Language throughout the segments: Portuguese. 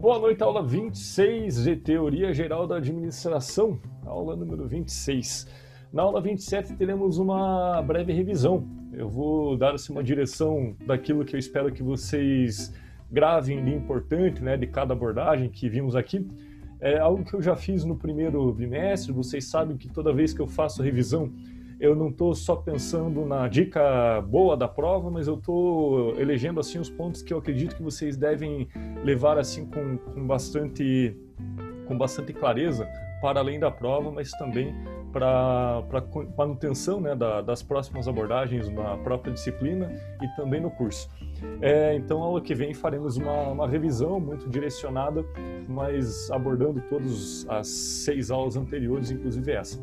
Boa noite, aula 26 de Teoria Geral da Administração, aula número 26. Na aula 27 teremos uma breve revisão. Eu vou dar assim, uma direção daquilo que eu espero que vocês gravem de importante, né, de cada abordagem que vimos aqui. É algo que eu já fiz no primeiro bimestre, vocês sabem que toda vez que eu faço revisão, eu não estou só pensando na dica boa da prova, mas eu estou elegendo assim os pontos que eu acredito que vocês devem levar assim com, com bastante com bastante clareza para além da prova, mas também para manutenção né, da, das próximas abordagens na própria disciplina e também no curso. É, então, aula que vem faremos uma, uma revisão muito direcionada, mas abordando todas as seis aulas anteriores, inclusive essa.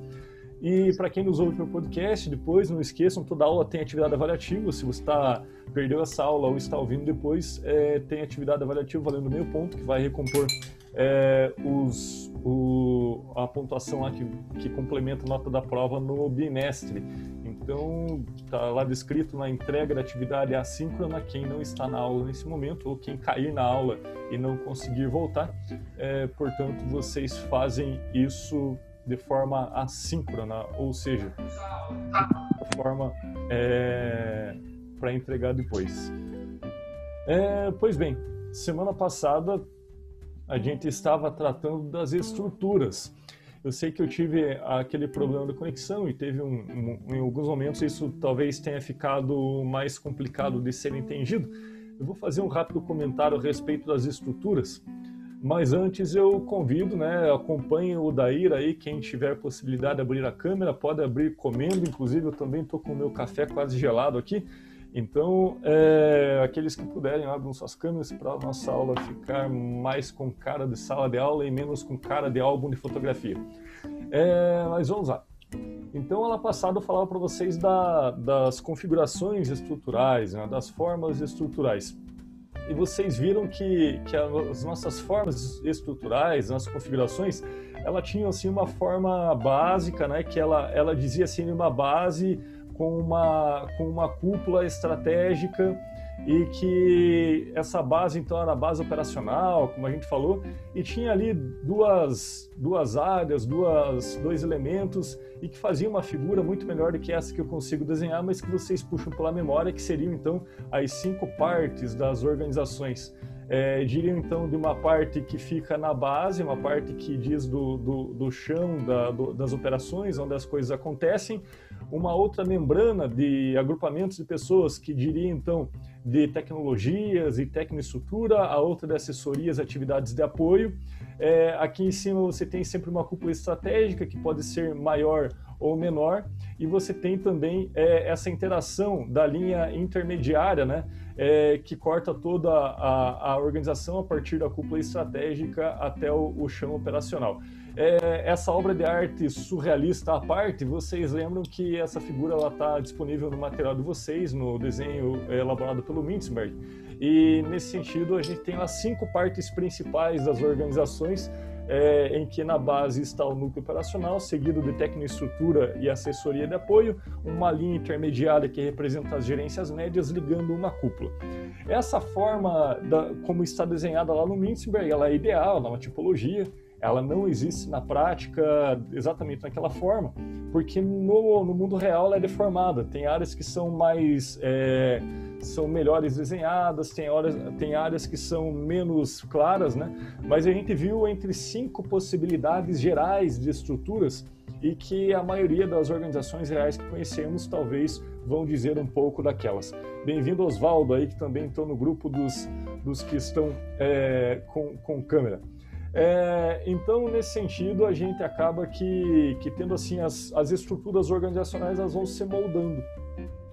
E para quem nos ouve pelo podcast, depois não esqueçam, toda aula tem atividade avaliativa. Se você tá, perdeu essa aula ou está ouvindo depois, é, tem atividade avaliativa valendo meio ponto, que vai recompor é, os, o, a pontuação lá que, que complementa a nota da prova no bimestre. Então, está lá descrito na entrega da atividade assíncrona, quem não está na aula nesse momento, ou quem cair na aula e não conseguir voltar. É, portanto, vocês fazem isso de forma assíncrona, ou seja, de forma é, para entregar depois. É, pois bem, semana passada a gente estava tratando das estruturas. Eu sei que eu tive aquele problema da conexão e teve um, um, em alguns momentos isso talvez tenha ficado mais complicado de ser entendido. Eu vou fazer um rápido comentário a respeito das estruturas. Mas antes eu convido, né, acompanhe o Dair aí, quem tiver possibilidade de abrir a câmera, pode abrir comendo, inclusive eu também estou com o meu café quase gelado aqui. Então, é, aqueles que puderem, abram suas câmeras para a nossa aula ficar mais com cara de sala de aula e menos com cara de álbum de fotografia. É, mas vamos lá. Então, ano passado eu falava para vocês da, das configurações estruturais, né, das formas estruturais e vocês viram que, que as nossas formas estruturais, nossas configurações, ela tinha assim uma forma básica, né, que ela, ela dizia assim uma base com uma, com uma cúpula estratégica e que essa base então era a base operacional, como a gente falou, e tinha ali duas, duas áreas, duas, dois elementos e que fazia uma figura muito melhor do que essa que eu consigo desenhar, mas que vocês puxam pela memória, que seriam então as cinco partes das organizações. É, diriam então de uma parte que fica na base, uma parte que diz do, do, do chão da, do, das operações, onde as coisas acontecem, uma outra membrana de agrupamentos de pessoas que diria então de tecnologias e tecnoestrutura, a outra de assessorias, atividades de apoio. É, aqui em cima você tem sempre uma cúpula estratégica que pode ser maior ou menor, e você tem também é, essa interação da linha intermediária, né, é, que corta toda a, a, organização a partir da cúpula estratégica até o, o chão operacional. É, essa obra de arte surrealista à parte, vocês lembram que essa figura está disponível no material de vocês, no desenho elaborado pelo Mintzberg. E nesse sentido, a gente tem as cinco partes principais das organizações é, em que na base está o núcleo operacional, seguido de tecnoestrutura e assessoria de apoio, uma linha intermediária que representa as gerências médias ligando uma cúpula. Essa forma, da, como está desenhada lá no Mintzberg, ela é ideal, ela é uma tipologia, ela não existe na prática exatamente naquela forma, porque no, no mundo real ela é deformada. Tem áreas que são mais é, são melhores desenhadas, tem, horas, tem áreas que são menos claras, né? Mas a gente viu entre cinco possibilidades gerais de estruturas e que a maioria das organizações reais que conhecemos talvez vão dizer um pouco daquelas. Bem-vindo, Oswaldo, aí que também estou no grupo dos, dos que estão é, com, com câmera. É, então, nesse sentido, a gente acaba que, que tendo assim as, as estruturas organizacionais elas vão se moldando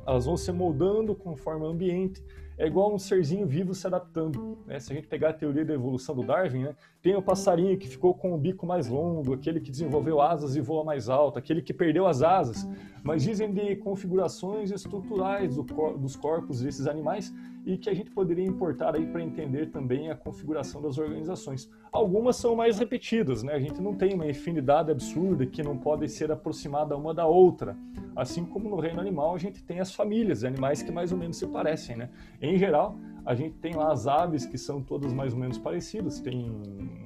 elas vão se moldando conforme o ambiente. É igual um serzinho vivo se adaptando. Né? Se a gente pegar a teoria da evolução do Darwin, né? tem o passarinho que ficou com o bico mais longo, aquele que desenvolveu asas e voa mais alto, aquele que perdeu as asas. Mas dizem de configurações estruturais do cor dos corpos desses animais e que a gente poderia importar aí para entender também a configuração das organizações. Algumas são mais repetidas, né? A gente não tem uma infinidade absurda que não pode ser aproximada uma da outra. Assim como no reino animal a gente tem as famílias, animais que mais ou menos se parecem, né? Em geral, a gente tem lá as aves que são todas mais ou menos parecidas, tem,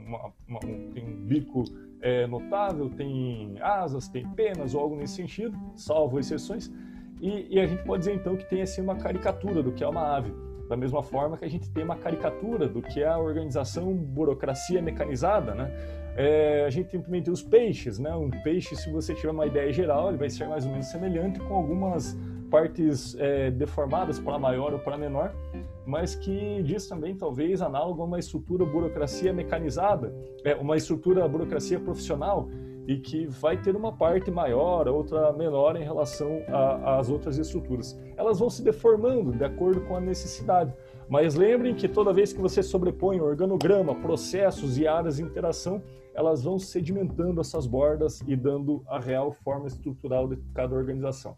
uma, uma, um, tem um bico é, notável, tem asas, tem penas ou algo nesse sentido, salvo exceções, e, e, a gente pode dizer então que tem assim uma caricatura do que é uma ave. Da mesma forma que a gente tem uma caricatura do que é a organização burocracia mecanizada, né? É, a gente também tem os peixes, né? Um peixe, se você tiver uma ideia geral, ele vai ser mais ou menos semelhante com algumas partes é, deformadas para maior ou para menor, mas que diz também talvez análogo a uma estrutura burocracia mecanizada, é, uma estrutura burocracia profissional e que vai ter uma parte maior, outra menor em relação às outras estruturas. Elas vão se deformando de acordo com a necessidade. Mas lembrem que toda vez que você sobrepõe organograma, processos e áreas de interação, elas vão sedimentando essas bordas e dando a real forma estrutural de cada organização.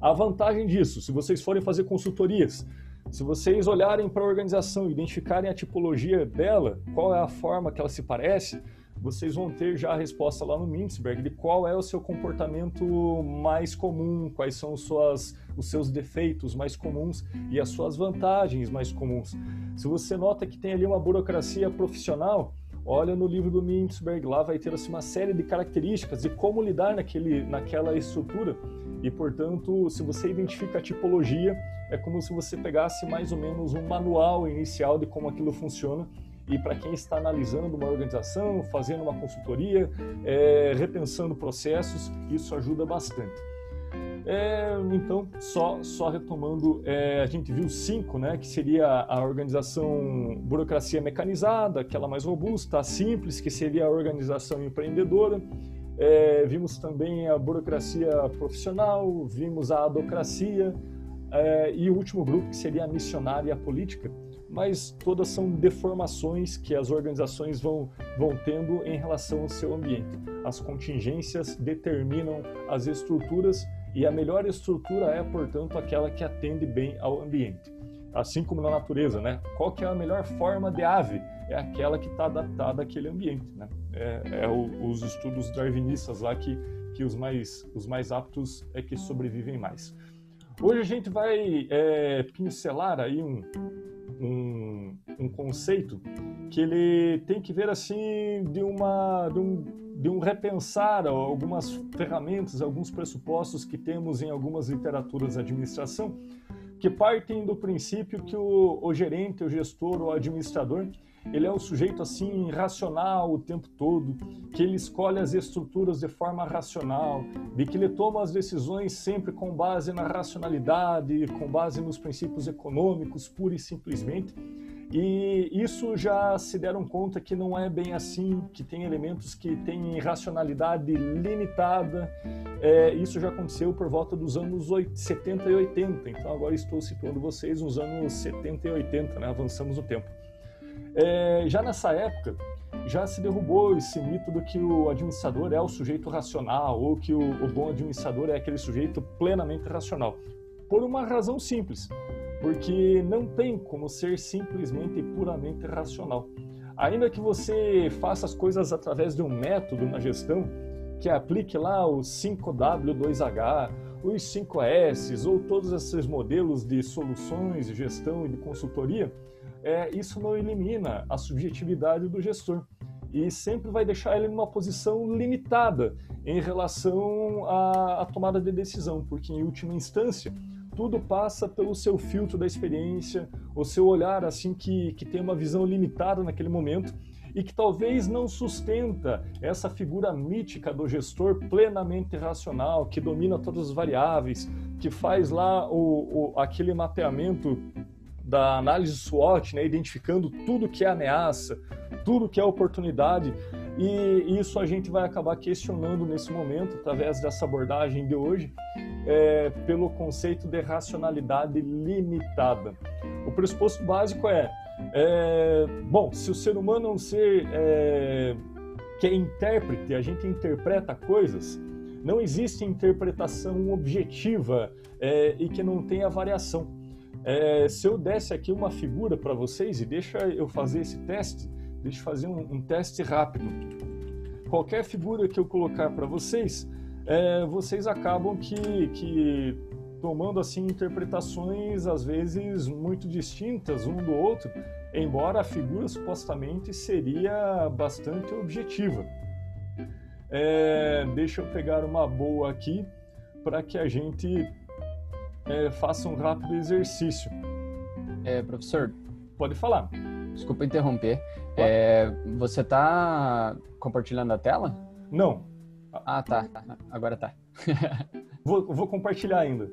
A vantagem disso, se vocês forem fazer consultorias, se vocês olharem para a organização, identificarem a tipologia dela, qual é a forma que ela se parece, vocês vão ter já a resposta lá no Mintzberg de qual é o seu comportamento mais comum, quais são suas, os seus defeitos mais comuns e as suas vantagens mais comuns. Se você nota que tem ali uma burocracia profissional, olha no livro do Mintzberg, lá vai ter assim, uma série de características de como lidar naquele, naquela estrutura. E, portanto, se você identifica a tipologia, é como se você pegasse mais ou menos um manual inicial de como aquilo funciona e para quem está analisando uma organização, fazendo uma consultoria, é, repensando processos, isso ajuda bastante. É, então, só, só retomando, é, a gente viu cinco, né, que seria a organização burocracia mecanizada, aquela mais robusta, a simples, que seria a organização empreendedora, é, vimos também a burocracia profissional, vimos a adocracia, é, e o último grupo, que seria a missionária política, mas todas são deformações que as organizações vão, vão tendo em relação ao seu ambiente. As contingências determinam as estruturas e a melhor estrutura é, portanto, aquela que atende bem ao ambiente. Assim como na natureza, né? Qual que é a melhor forma de ave? É aquela que está adaptada àquele ambiente, né? É, é o, os estudos darwinistas lá que, que os, mais, os mais aptos é que sobrevivem mais. Hoje a gente vai é, pincelar aí um, um, um, conceito que ele tem que ver assim de uma de um, de um repensar algumas ferramentas, alguns pressupostos que temos em algumas literaturas de administração que partem do princípio que o, o gerente, o gestor, o administrador ele é um sujeito assim racional o tempo todo, que ele escolhe as estruturas de forma racional, de que ele toma as decisões sempre com base na racionalidade, com base nos princípios econômicos, pura e simplesmente. E isso já se deram conta que não é bem assim, que tem elementos que têm racionalidade limitada. É, isso já aconteceu por volta dos anos 70 e 80. Então agora estou situando vocês nos anos 70 e 80, né? avançamos no tempo. É, já nessa época, já se derrubou esse mito do que o administrador é o sujeito racional ou que o, o bom administrador é aquele sujeito plenamente racional. Por uma razão simples, porque não tem como ser simplesmente e puramente racional. Ainda que você faça as coisas através de um método na gestão, que aplique lá o 5W2H, os 5S ou todos esses modelos de soluções de gestão e de consultoria, é, isso não elimina a subjetividade do gestor e sempre vai deixar ele numa posição limitada em relação à, à, tomada de decisão, porque em última instância tudo passa pelo seu filtro da experiência, o seu olhar assim que, que tem uma visão limitada naquele momento e que talvez não sustenta essa figura mítica do gestor plenamente racional, que domina todas as variáveis, que faz lá o, o aquele mapeamento da análise SWOT, né, identificando tudo que é ameaça, tudo que é oportunidade, e isso a gente vai acabar questionando nesse momento, através dessa abordagem de hoje, é, pelo conceito de racionalidade limitada. O pressuposto básico é, é bom, se o ser humano é um ser é, que é intérprete, a gente interpreta coisas, não existe interpretação objetiva é, e que não tenha variação. É, se eu desse aqui uma figura para vocês e deixa eu fazer esse teste, deixa eu fazer um, um teste rápido. Qualquer figura que eu colocar para vocês, é, vocês acabam que, que tomando assim interpretações às vezes muito distintas um do outro, embora a figura supostamente seria bastante objetiva. É, deixa eu pegar uma boa aqui para que a gente é, faça um rápido exercício. É, professor, pode falar. Desculpa interromper. É, você está compartilhando a tela? Não. Ah, tá. Agora tá. vou, vou, compartilhar ainda.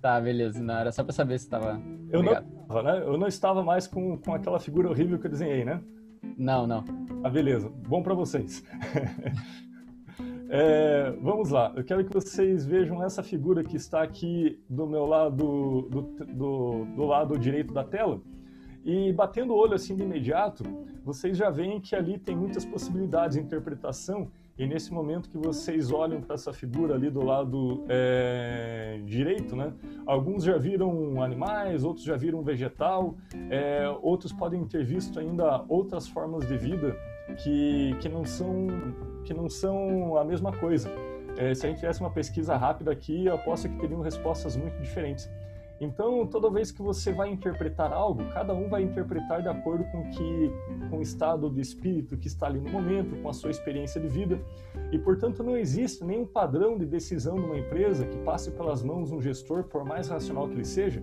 Tá, beleza. Não, era só para saber se estava. Eu não, estava, né? eu não estava mais com, com aquela figura horrível que eu desenhei, né? Não, não. Ah, beleza. Bom para vocês. É, vamos lá, eu quero que vocês vejam essa figura que está aqui do meu lado, do, do, do lado direito da tela. E batendo o olho assim de imediato, vocês já veem que ali tem muitas possibilidades de interpretação. E nesse momento que vocês olham para essa figura ali do lado é, direito, né? Alguns já viram animais, outros já viram vegetal, é, outros podem ter visto ainda outras formas de vida que, que, não, são, que não são a mesma coisa. É, se a gente tivesse uma pesquisa rápida aqui, eu aposto que teriam respostas muito diferentes. Então, toda vez que você vai interpretar algo, cada um vai interpretar de acordo com que com o estado de espírito que está ali no momento, com a sua experiência de vida. E, portanto, não existe nenhum padrão de decisão de uma empresa que passe pelas mãos um gestor, por mais racional que ele seja,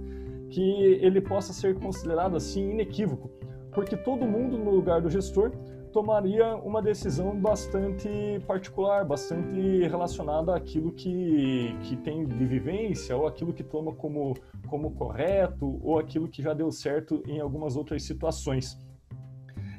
que ele possa ser considerado assim inequívoco, porque todo mundo no lugar do gestor tomaria uma decisão bastante particular, bastante relacionada àquilo que, que tem de vivência, ou aquilo que toma como, como correto, ou aquilo que já deu certo em algumas outras situações.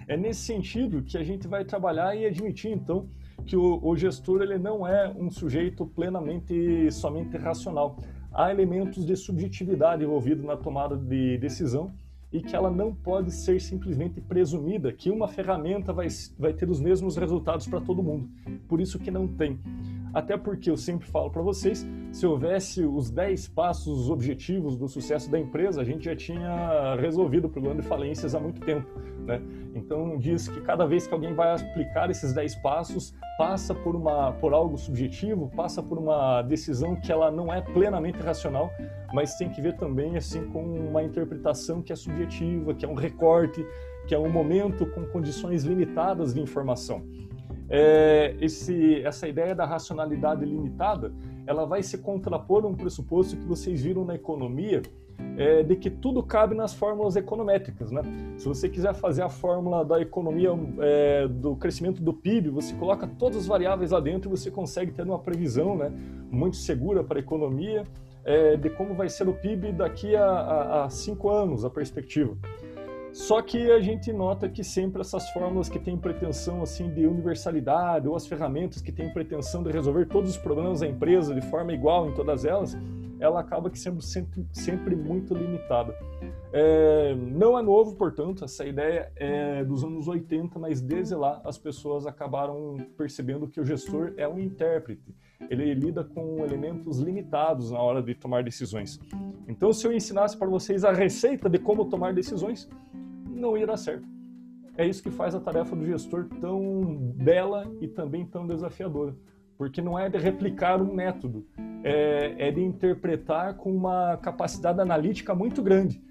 É nesse sentido que a gente vai trabalhar e admitir, então, que o, o gestor ele não é um sujeito plenamente somente racional. Há elementos de subjetividade envolvidos na tomada de decisão e que ela não pode ser simplesmente presumida que uma ferramenta vai, vai ter os mesmos resultados para todo mundo. Por isso que não tem. Até porque eu sempre falo para vocês, se houvesse os 10 passos os objetivos do sucesso da empresa, a gente já tinha resolvido o problema de falências há muito tempo. Né? Então diz que cada vez que alguém vai aplicar esses 10 passos, passa por, uma, por algo subjetivo, passa por uma decisão que ela não é plenamente racional, mas tem que ver também assim com uma interpretação que é subjetiva, que é um recorte, que é um momento com condições limitadas de informação é, esse, essa ideia da racionalidade limitada, ela vai se contrapor a um pressuposto que vocês viram na economia, é, de que tudo cabe nas fórmulas econométricas. Né? Se você quiser fazer a fórmula da economia é, do crescimento do PIB, você coloca todas as variáveis lá dentro e você consegue ter uma previsão né, muito segura para a economia é, de como vai ser o PIB daqui a, a, a cinco anos, a perspectiva. Só que a gente nota que sempre essas fórmulas que têm pretensão assim de universalidade ou as ferramentas que têm pretensão de resolver todos os problemas da empresa de forma igual em todas elas, ela acaba que sendo sempre, sempre muito limitada. É, não é novo, portanto, essa ideia é dos anos 80, mas desde lá as pessoas acabaram percebendo que o gestor é um intérprete. Ele lida com elementos limitados na hora de tomar decisões. Então, se eu ensinasse para vocês a receita de como tomar decisões, não ia dar certo. É isso que faz a tarefa do gestor tão bela e também tão desafiadora, porque não é de replicar um método, é, é de interpretar com uma capacidade analítica muito grande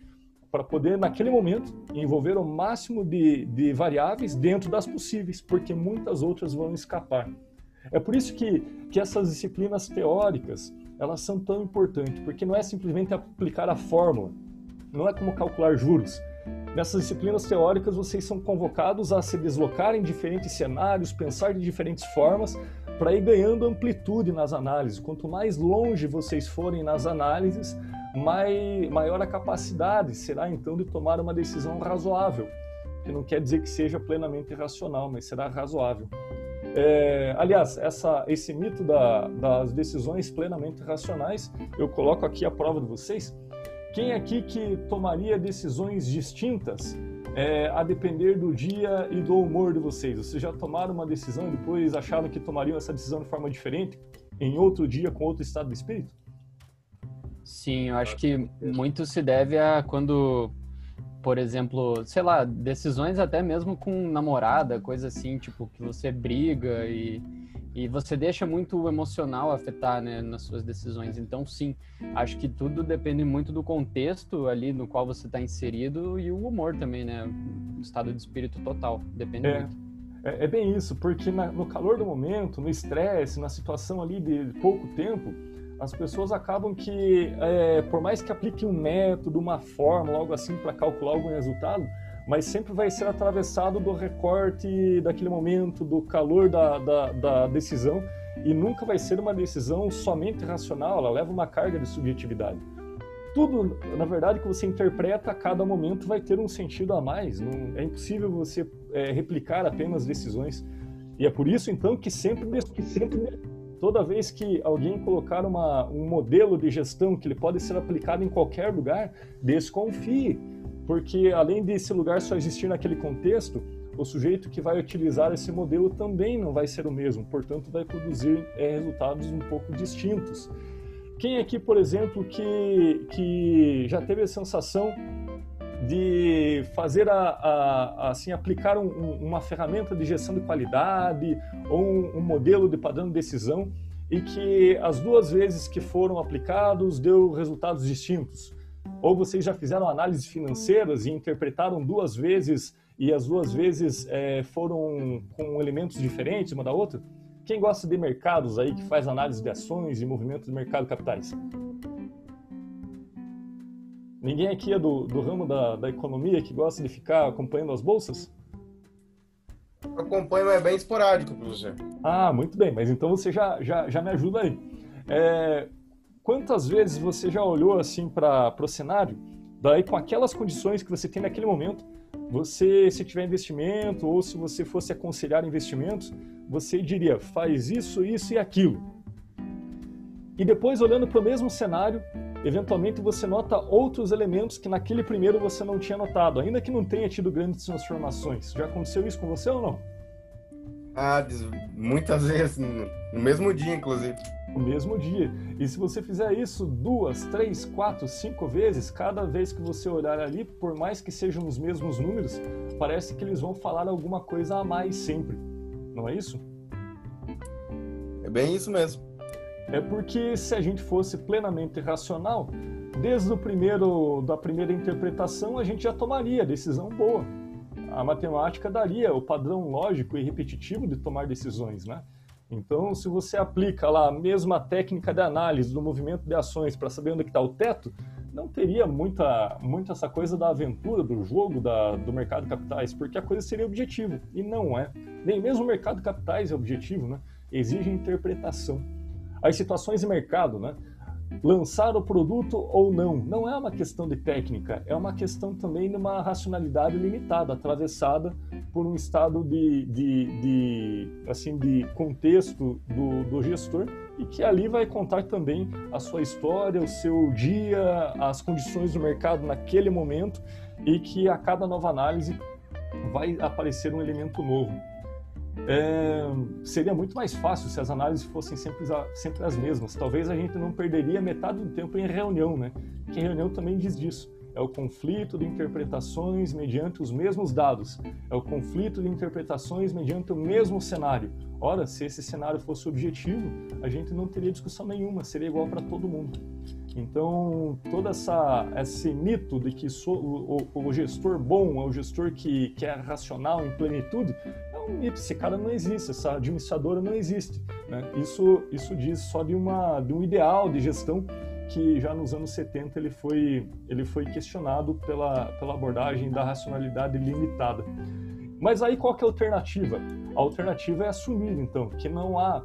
para poder, naquele momento, envolver o máximo de, de variáveis dentro das possíveis, porque muitas outras vão escapar. É por isso que, que essas disciplinas teóricas elas são tão importantes, porque não é simplesmente aplicar a fórmula, não é como calcular juros, Nessas disciplinas teóricas, vocês são convocados a se deslocar em diferentes cenários, pensar de diferentes formas, para ir ganhando amplitude nas análises. Quanto mais longe vocês forem nas análises, maior a capacidade será então de tomar uma decisão razoável, que não quer dizer que seja plenamente racional, mas será razoável. É, aliás, essa, esse mito da, das decisões plenamente racionais, eu coloco aqui a prova de vocês. Quem aqui que tomaria decisões distintas é, a depender do dia e do humor de vocês? Vocês já tomaram uma decisão e depois acharam que tomariam essa decisão de forma diferente, em outro dia, com outro estado de espírito? Sim, eu acho que muito se deve a quando, por exemplo, sei lá, decisões até mesmo com namorada, coisa assim, tipo, que você briga e E você deixa muito o emocional afetar né, nas suas decisões. Então, sim, acho que tudo depende muito do contexto ali no qual você está inserido e o humor também, né? O estado de espírito total. Depende é, muito. É, é, bem isso, porque na, no calor do momento, no estresse, na situação ali de pouco tempo, as pessoas acabam que, é, por mais que apliquem um método, uma fórmula, algo assim para calcular algum resultado, mas sempre vai ser atravessado do recorte daquele momento, do calor da, da, da decisão, e nunca vai ser uma decisão somente racional, ela leva uma carga de subjetividade. Tudo, na verdade, que você interpreta a cada momento vai ter um sentido a mais. Não, é impossível você é, replicar apenas decisões. E é por isso, então, que sempre, que sempre toda vez que alguém colocar uma, um modelo de gestão que ele pode ser aplicado em qualquer lugar, desconfie porque além desse lugar só existir naquele contexto, o sujeito que vai utilizar esse modelo também não vai ser o mesmo, portanto, vai produzir é, resultados um pouco distintos. Quem aqui, por exemplo, que, que já teve a sensação de fazer a, a, assim aplicar um, uma ferramenta de gestão de qualidade ou um, um modelo de padrão de decisão e que as duas vezes que foram aplicados deu resultados distintos? Ou vocês já fizeram análises financeiras e interpretaram duas vezes e as duas vezes é, foram com elementos diferentes uma da outra? Quem gosta de mercados aí, que faz análise de ações e movimentos de mercado de capitais? Ninguém aqui é do, do ramo da, da economia que gosta de ficar acompanhando as bolsas? Acompanho, é bem esporádico, professor. Ah, muito bem, mas então você já, já, já me ajuda aí. É, Quantas vezes você já olhou assim para o cenário, daí com aquelas condições que você tem naquele momento, você, se tiver investimento ou se você fosse aconselhar investimentos, você diria, faz isso, isso e aquilo. E depois, olhando para o mesmo cenário, eventualmente você nota outros elementos que naquele primeiro você não tinha notado, ainda que não tenha tido grandes transformações. Já aconteceu isso com você ou não? Ah, muitas vezes, no mesmo dia, inclusive no mesmo dia. E se você fizer isso duas, três, quatro, cinco vezes, cada vez que você olhar ali, por mais que sejam os mesmos números, parece que eles vão falar alguma coisa a mais sempre. Não é isso? É bem isso mesmo. É porque se a gente fosse plenamente racional, desde o primeiro da primeira interpretação a gente já tomaria decisão boa. A matemática daria o padrão lógico e repetitivo de tomar decisões, né? Então, se você aplica lá a mesma técnica de análise do movimento de ações para saber onde está o teto, não teria muita, muita essa coisa da aventura, do jogo da, do mercado de capitais, porque a coisa seria objetivo, e não é. Nem mesmo o mercado de capitais é objetivo, né? exige interpretação. As situações de mercado, né? Lançar o produto ou não. Não é uma questão de técnica, é uma questão também de uma racionalidade limitada, atravessada por um estado de, de, de assim, de contexto do, do gestor e que ali vai contar também a sua história, o seu dia, as condições do mercado naquele momento e que a cada nova análise vai aparecer um elemento novo é, seria muito mais fácil se as análises fossem sempre, sempre as mesmas. Talvez a gente não perderia metade do tempo em reunião, né? Que reunião também diz disso. É o conflito de interpretações mediante os mesmos dados. É o conflito de interpretações mediante o mesmo cenário. Ora, se esse cenário fosse objetivo, a gente não teria discussão nenhuma, seria igual para todo mundo. Então, todo essa, esse mito de que so, o, o, gestor bom é o gestor que, que é racional em plenitude, um mito, esse cara não existe, essa administradora não existe. Né? Isso, isso diz só de, uma, de um ideal de gestão que já nos anos 70 ele foi, ele foi questionado pela, pela abordagem da racionalidade limitada. Mas aí qual que é a alternativa? A alternativa é assumir, então, que não há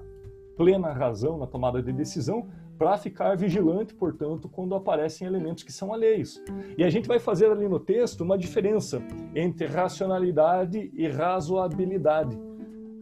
plena razão na tomada de decisão, para ficar vigilante, portanto, quando aparecem elementos que são alheios. E a gente vai fazer ali no texto uma diferença entre racionalidade e razoabilidade.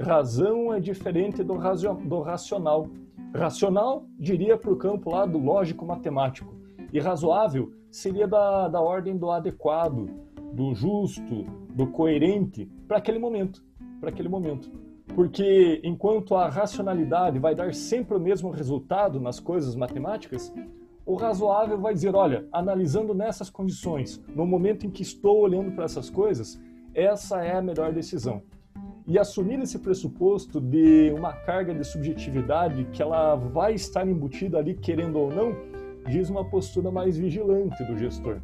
Razão é diferente do, do racional. Racional diria para o campo lá do lógico-matemático. E razoável seria da, da ordem do adequado, do justo, do coerente para aquele momento. Para aquele momento. Porque enquanto a racionalidade vai dar sempre o mesmo resultado nas coisas matemáticas, o razoável vai dizer, olha, analisando nessas condições, no momento em que estou olhando para essas coisas, essa é a melhor decisão. E assumir esse pressuposto de uma carga de subjetividade que ela vai estar embutida ali, querendo ou não, diz uma postura mais vigilante do gestor.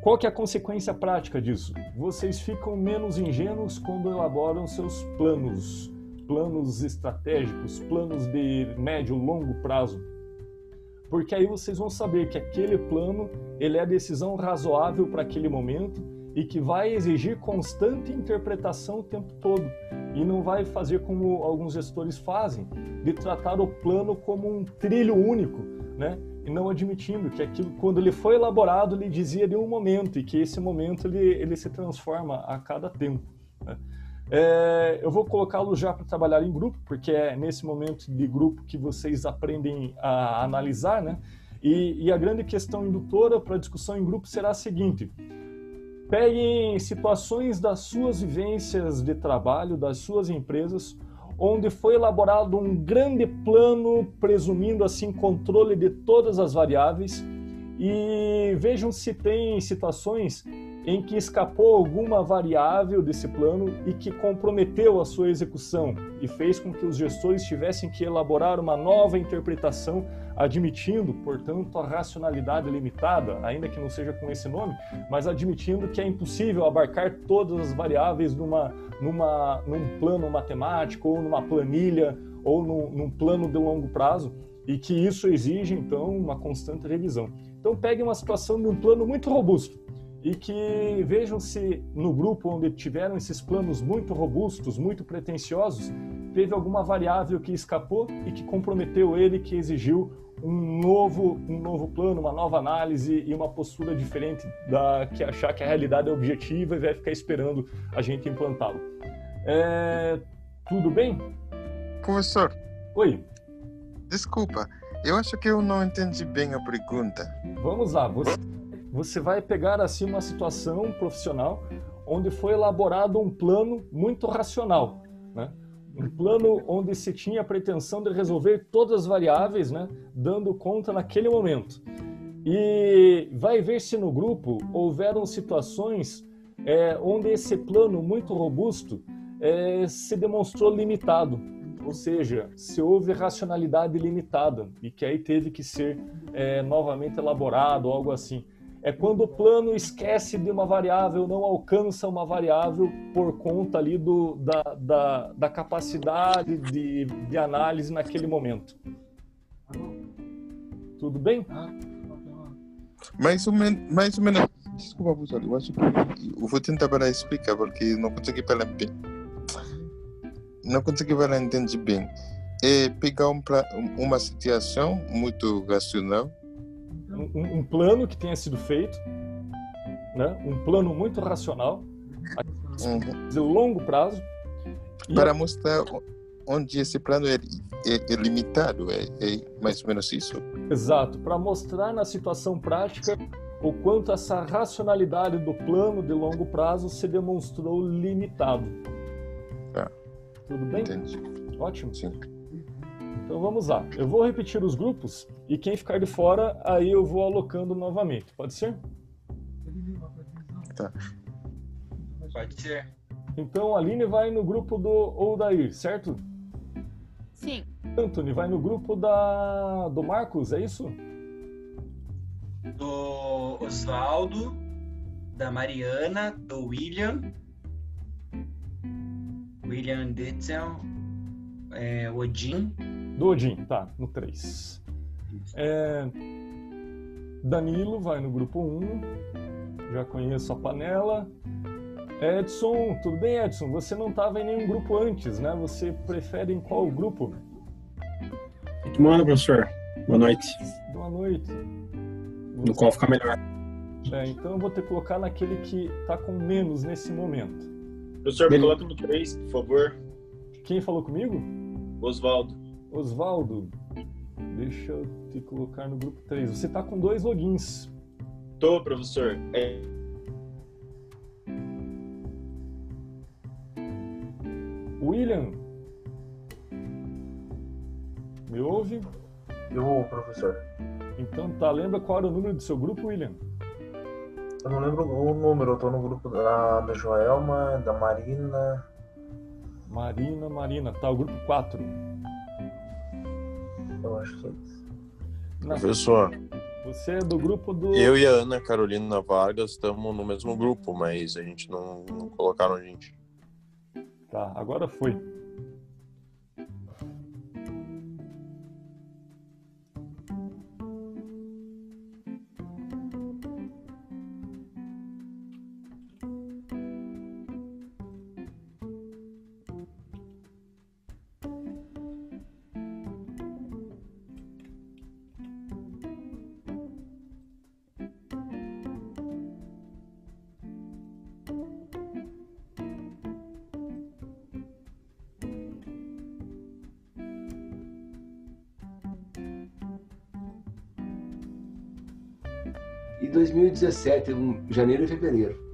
Qual que é a consequência prática disso? Vocês ficam menos ingênuos quando elaboram seus planos, planos estratégicos, planos de médio longo prazo. Porque aí vocês vão saber que aquele plano, ele é a decisão razoável para aquele momento e que vai exigir constante interpretação o tempo todo e não vai fazer como alguns gestores fazem, de tratar o plano como um trilho único, né? E não admitindo que aquilo, quando ele foi elaborado, ele dizia de um momento e que esse momento ele, ele se transforma a cada tempo. Né? É, eu vou colocá-lo já para trabalhar em grupo, porque é nesse momento de grupo que vocês aprendem a analisar, né? E, e a grande questão indutora para a discussão em grupo será a seguinte: Peguem situações das suas vivências de trabalho, das suas empresas, onde foi elaborado um grande plano, presumindo assim controle de todas as variáveis, e vejam se tem situações em que escapou alguma variável desse plano e que comprometeu a sua execução e fez com que os gestores tivessem que elaborar uma nova interpretação, admitindo, portanto, a racionalidade limitada, ainda que não seja com esse nome, mas admitindo que é impossível abarcar todas as variáveis numa, numa, num plano matemático ou numa planilha ou num, num plano de longo prazo e que isso exige, então, uma constante revisão. Então, pegue uma situação de um plano muito robusto e que vejam se no grupo onde tiveram esses planos muito robustos, muito pretensiosos, teve alguma variável que escapou e que comprometeu ele, que exigiu um novo, um novo plano, uma nova análise e uma postura diferente da que achar que a realidade é objetiva e vai ficar esperando a gente implantá-lo. É, tudo bem? Professor. Oi. Desculpa, eu acho que eu não entendi bem a pergunta. Vamos lá. Você você vai pegar assim uma situação profissional onde foi elaborado um plano muito racional, né? um plano onde se tinha a pretensão de resolver todas as variáveis, né? dando conta naquele momento. E vai ver se no grupo houveram situações é, onde esse plano muito robusto é, se demonstrou limitado, ou seja, se houve racionalidade limitada e que aí teve que ser é, novamente elaborado, algo assim é quando o plano esquece de uma variável, não alcança uma variável por conta ali do, da, da, da capacidade de, de análise naquele momento. Tudo bem? Mais ou, men mais ou menos. Desculpa. Eu acho que eu vou tentar para explicar, porque não consegui falar bem. Não consegui falar entender bem. É pegar um, uma situação muito racional um, um, plano que tenha sido feito, né? um plano muito racional, uhum. de longo prazo. Para mostrar onde esse plano é, é, é limitado, é, é, mais ou menos isso? Exato, para mostrar na situação prática o quanto essa racionalidade do plano de longo prazo se demonstrou limitado. Tá. Tudo bem? Entendi. Ótimo. Sim. Então vamos lá. Eu vou repetir os grupos e quem ficar de fora, aí eu vou alocando novamente. Pode ser? Tá. Pode ser. Então a Aline vai no grupo do Odair, certo? Sim. Anthony vai no grupo da do Marcos, é isso? Do Oswaldo, da Mariana, do William, William Detzel, é, Odin. Do Odin, tá, no 3. É, Danilo vai no grupo 1, já conheço a panela. Edson, tudo bem, Edson? Você não estava em nenhum grupo antes, né? Você prefere em qual grupo? Mano, professor. Boa noite. Boa noite. No qual fica melhor. É, então eu vou ter que colocar naquele que está com menos nesse momento. Professor, me coloca no 3, por favor. Quem falou comigo? Oswaldo. Oswaldo, Deixa eu te colocar no grupo 3. Você tá com dois logins. Tô, professor. É... William. Me ouve? Eu ouvo, professor. Então tá, lembra qual era o número do seu grupo, William? Eu não lembro o número, eu tô no grupo da, da Joelma, da Marina, Marina, Marina. Tá, o grupo 4. Eu acho que Não, Professor, você é do grupo do. eu e a Ana Carolina Vargas estamos no mesmo grupo, mas a gente não, não colocaram a gente. Tá, agora foi. 2017, um, janeiro e fevereiro.